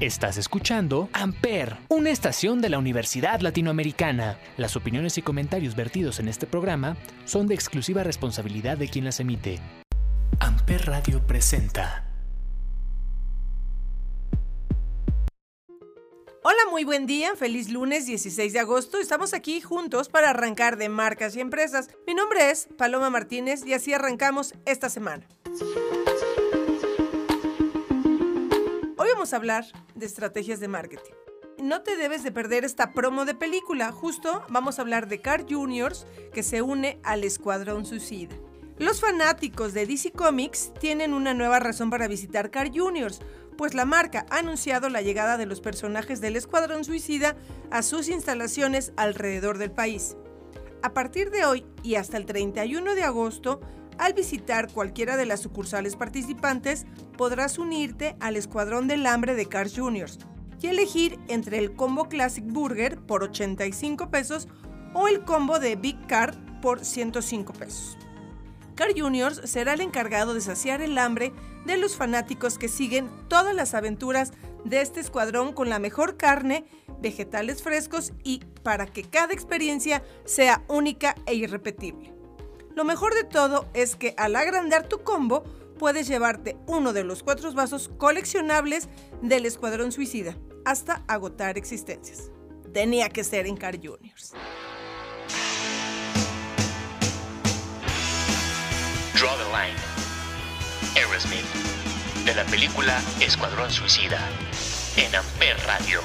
Estás escuchando Amper, una estación de la Universidad Latinoamericana. Las opiniones y comentarios vertidos en este programa son de exclusiva responsabilidad de quien las emite. Amper Radio presenta. Hola, muy buen día, feliz lunes 16 de agosto. Estamos aquí juntos para arrancar de marcas y empresas. Mi nombre es Paloma Martínez y así arrancamos esta semana. Vamos a hablar de estrategias de marketing. No te debes de perder esta promo de película. Justo vamos a hablar de Car Juniors que se une al Escuadrón Suicida. Los fanáticos de DC Comics tienen una nueva razón para visitar Car Juniors, pues la marca ha anunciado la llegada de los personajes del Escuadrón Suicida a sus instalaciones alrededor del país. A partir de hoy y hasta el 31 de agosto, al visitar cualquiera de las sucursales participantes, podrás unirte al Escuadrón del Hambre de Cars Juniors y elegir entre el combo Classic Burger por 85 pesos o el combo de Big Card por 105 pesos. Car Juniors será el encargado de saciar el hambre de los fanáticos que siguen todas las aventuras de este escuadrón con la mejor carne, vegetales frescos y para que cada experiencia sea única e irrepetible. Lo mejor de todo es que al agrandar tu combo puedes llevarte uno de los cuatro vasos coleccionables del Escuadrón Suicida hasta agotar existencias. Tenía que ser en Car Juniors. Draw the Line. Aerosmith. De la película Escuadrón Suicida. En Amper Radio.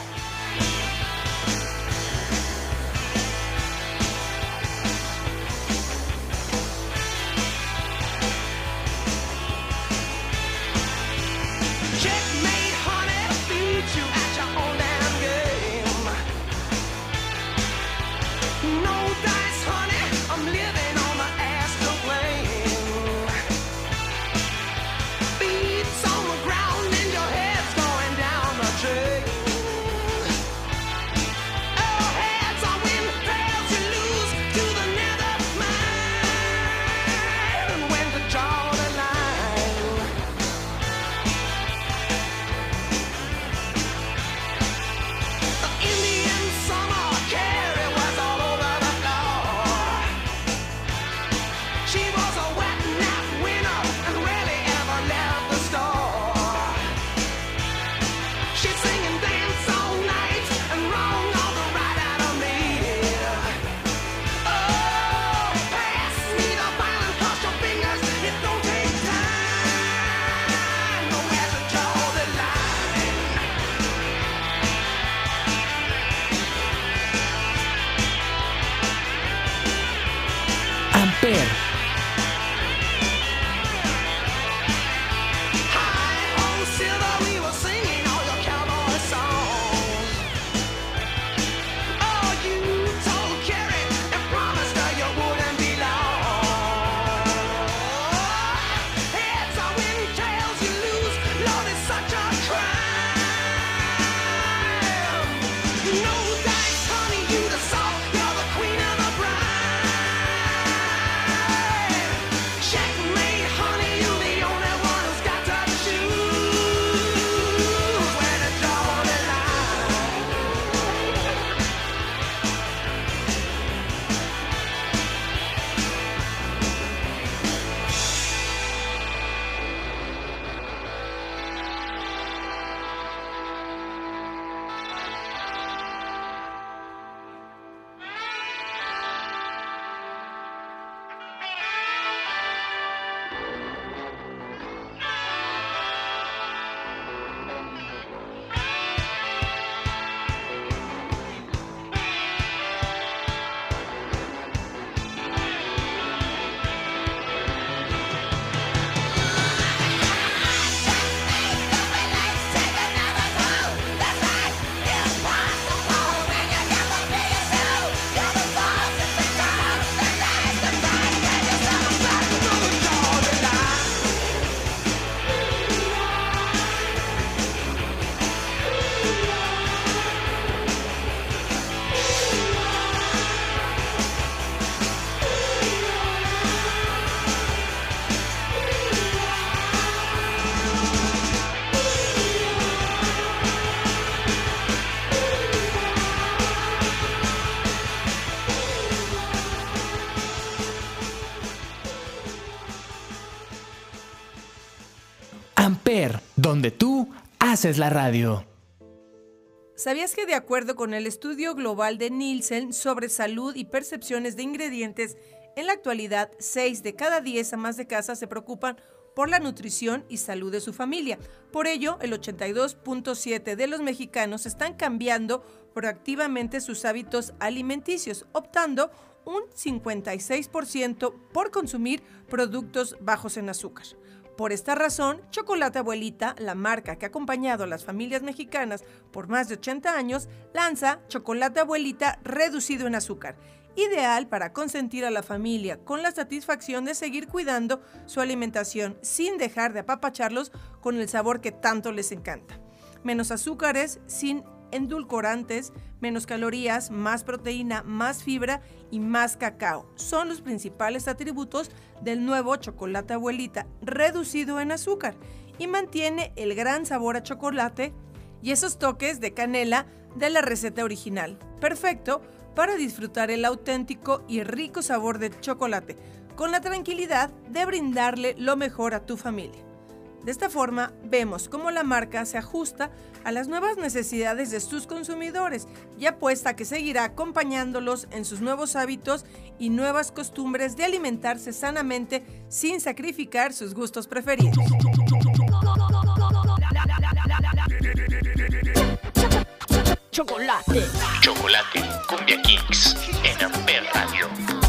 Tú haces la radio. ¿Sabías que de acuerdo con el estudio global de Nielsen sobre salud y percepciones de ingredientes, en la actualidad 6 de cada 10 amas de casa se preocupan por la nutrición y salud de su familia? Por ello, el 82.7 de los mexicanos están cambiando proactivamente sus hábitos alimenticios, optando un 56% por consumir productos bajos en azúcar. Por esta razón, Chocolate Abuelita, la marca que ha acompañado a las familias mexicanas por más de 80 años, lanza Chocolate Abuelita reducido en azúcar, ideal para consentir a la familia con la satisfacción de seguir cuidando su alimentación sin dejar de apapacharlos con el sabor que tanto les encanta. Menos azúcares, sin endulcorantes, menos calorías, más proteína, más fibra y más cacao. Son los principales atributos del nuevo chocolate abuelita, reducido en azúcar, y mantiene el gran sabor a chocolate y esos toques de canela de la receta original. Perfecto para disfrutar el auténtico y rico sabor del chocolate, con la tranquilidad de brindarle lo mejor a tu familia. De esta forma, vemos cómo la marca se ajusta a las nuevas necesidades de sus consumidores y apuesta a que seguirá acompañándolos en sus nuevos hábitos y nuevas costumbres de alimentarse sanamente sin sacrificar sus gustos preferidos. Chocolate. Chocolate. Cumbia Kings en Amper Radio.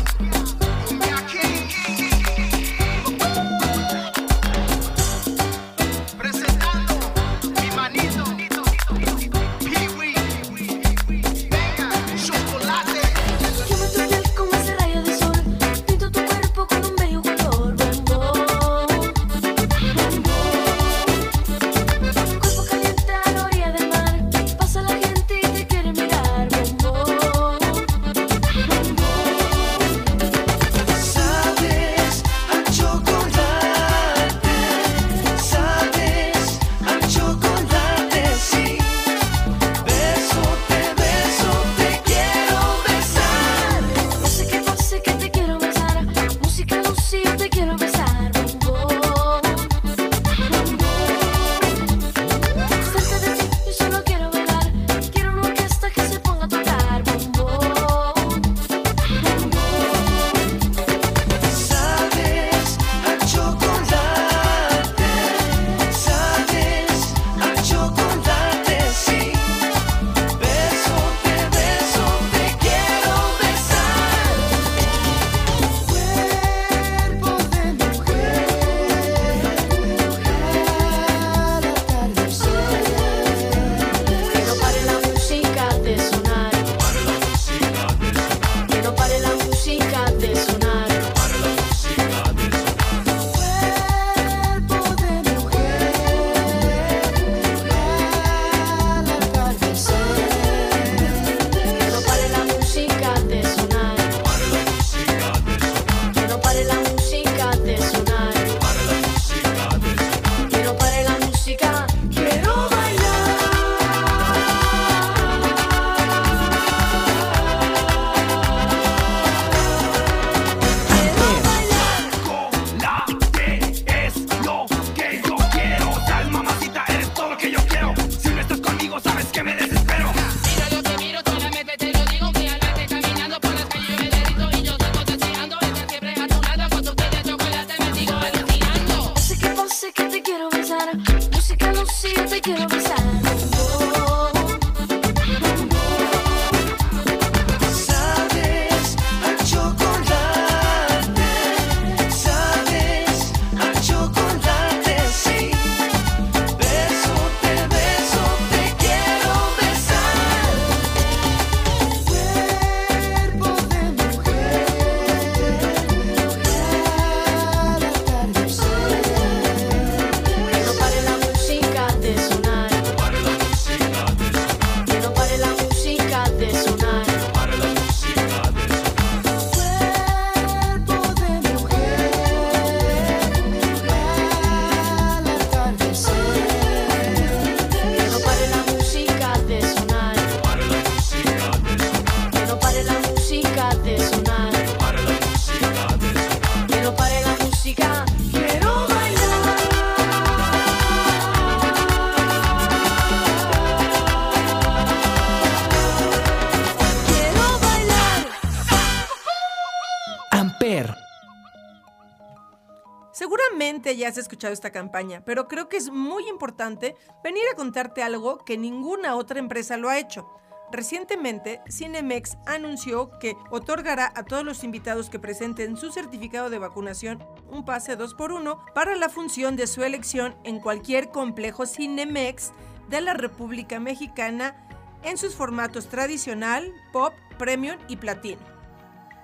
Seguramente ya has escuchado esta campaña, pero creo que es muy importante venir a contarte algo que ninguna otra empresa lo ha hecho. Recientemente, Cinemex anunció que otorgará a todos los invitados que presenten su certificado de vacunación un pase 2x1 para la función de su elección en cualquier complejo Cinemex de la República Mexicana en sus formatos tradicional, pop, premium y platino.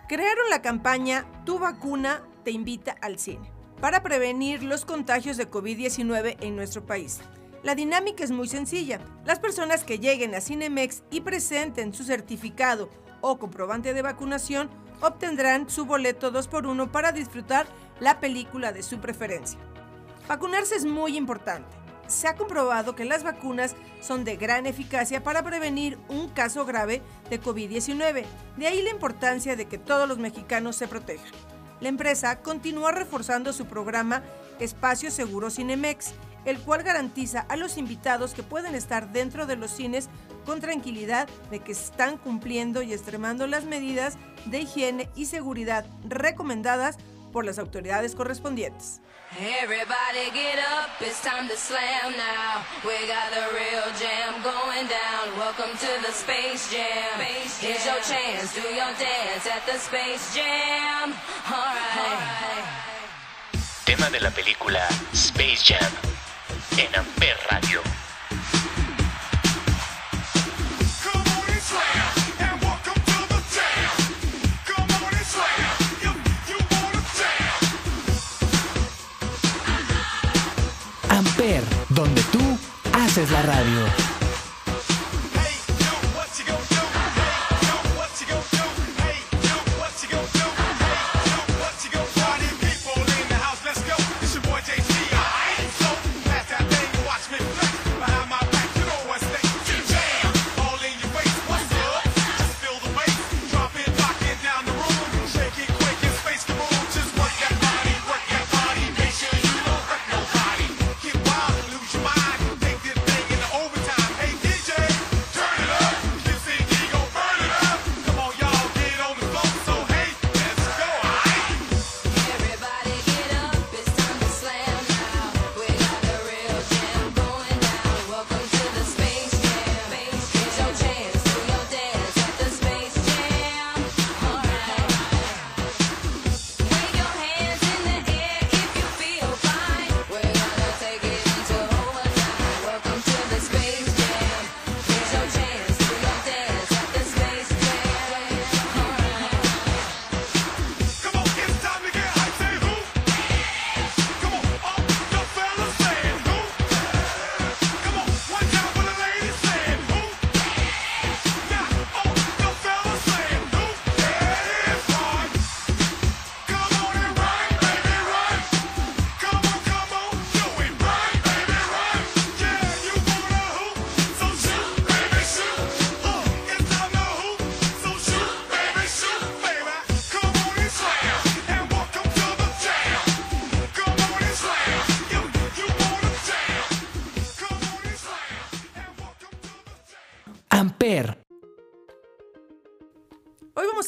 Crearon la campaña Tu vacuna te invita al cine para prevenir los contagios de COVID-19 en nuestro país. La dinámica es muy sencilla. Las personas que lleguen a Cinemex y presenten su certificado o comprobante de vacunación obtendrán su boleto 2x1 para disfrutar la película de su preferencia. Vacunarse es muy importante. Se ha comprobado que las vacunas son de gran eficacia para prevenir un caso grave de COVID-19. De ahí la importancia de que todos los mexicanos se protejan. La empresa continúa reforzando su programa Espacio Seguro Cinemex el cual garantiza a los invitados que pueden estar dentro de los cines con tranquilidad de que están cumpliendo y extremando las medidas de higiene y seguridad recomendadas por las autoridades correspondientes. Everybody get up, it's time to slam now. We got the real jam going down. Welcome to the Space Jam. Here's your chance, do your dance at the Space Jam. All right. Tema de la película Space Jam en Amper Radio. Tú haces la radio.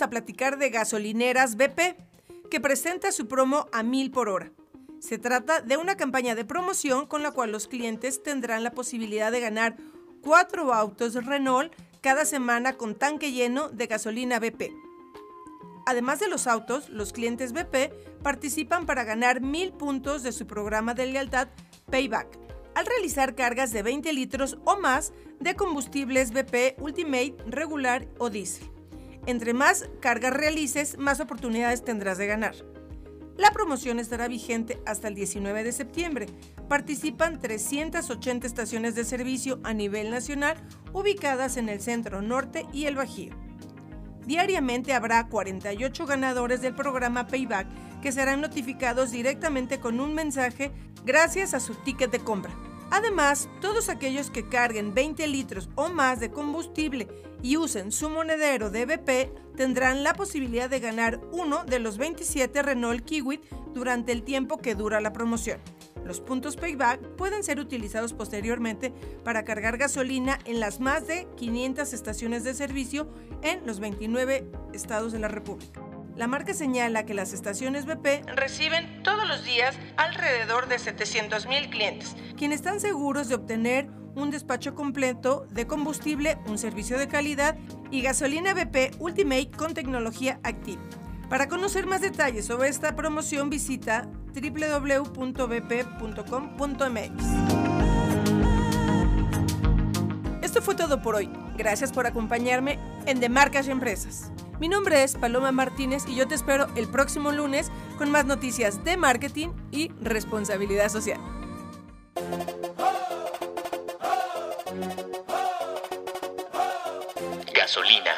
A platicar de gasolineras BP, que presenta su promo a mil por hora. Se trata de una campaña de promoción con la cual los clientes tendrán la posibilidad de ganar cuatro autos Renault cada semana con tanque lleno de gasolina BP. Además de los autos, los clientes BP participan para ganar mil puntos de su programa de lealtad Payback al realizar cargas de 20 litros o más de combustibles BP Ultimate regular o diésel. Entre más cargas realices, más oportunidades tendrás de ganar. La promoción estará vigente hasta el 19 de septiembre. Participan 380 estaciones de servicio a nivel nacional ubicadas en el centro norte y el Bajío. Diariamente habrá 48 ganadores del programa Payback que serán notificados directamente con un mensaje gracias a su ticket de compra. Además, todos aquellos que carguen 20 litros o más de combustible y usen su monedero de BP tendrán la posibilidad de ganar uno de los 27 Renault Kiwi durante el tiempo que dura la promoción. Los puntos payback pueden ser utilizados posteriormente para cargar gasolina en las más de 500 estaciones de servicio en los 29 estados de la República. La marca señala que las estaciones BP reciben todos los días alrededor de 700.000 clientes, quienes están seguros de obtener un despacho completo de combustible, un servicio de calidad y gasolina BP Ultimate con tecnología Active. Para conocer más detalles sobre esta promoción visita www.bp.com.mx. Esto fue todo por hoy. Gracias por acompañarme en De Marcas y Empresas. Mi nombre es Paloma Martínez y yo te espero el próximo lunes con más noticias de marketing y responsabilidad social. Gasolina,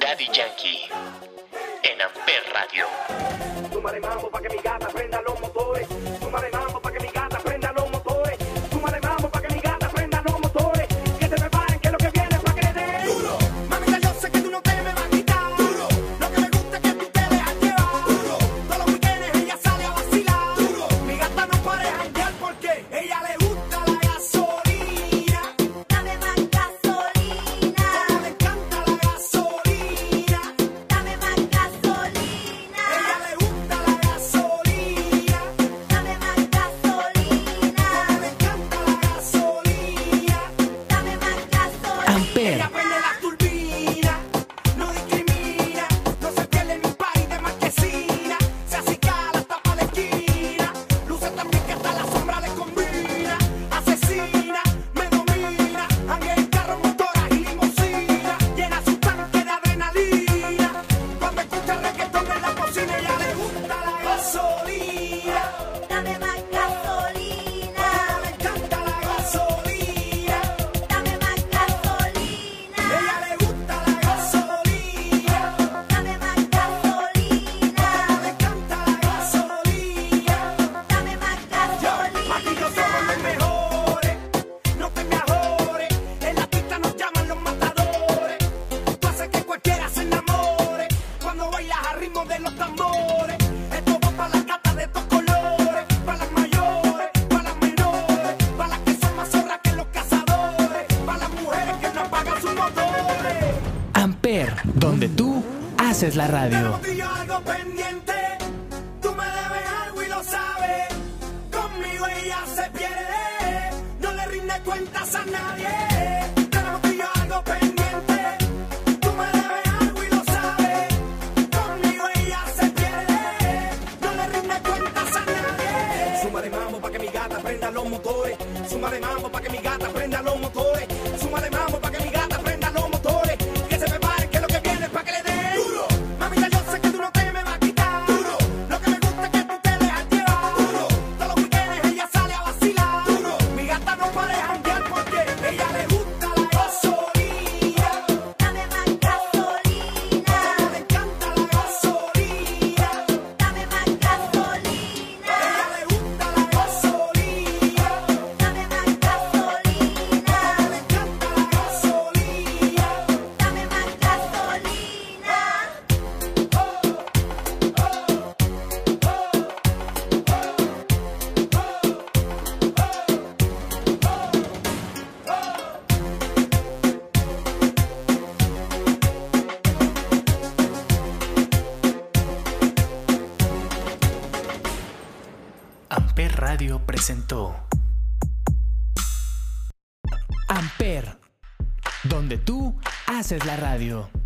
Daddy Yankee, en Amper Radio. Sumaré mambo para que mi gata prenda los motores. es la radio. Suma de mambo pa' que mi gata prenda los motores. Suma de mambo pa' que mi gata prenda los motores. Suma de mambo. es la radio.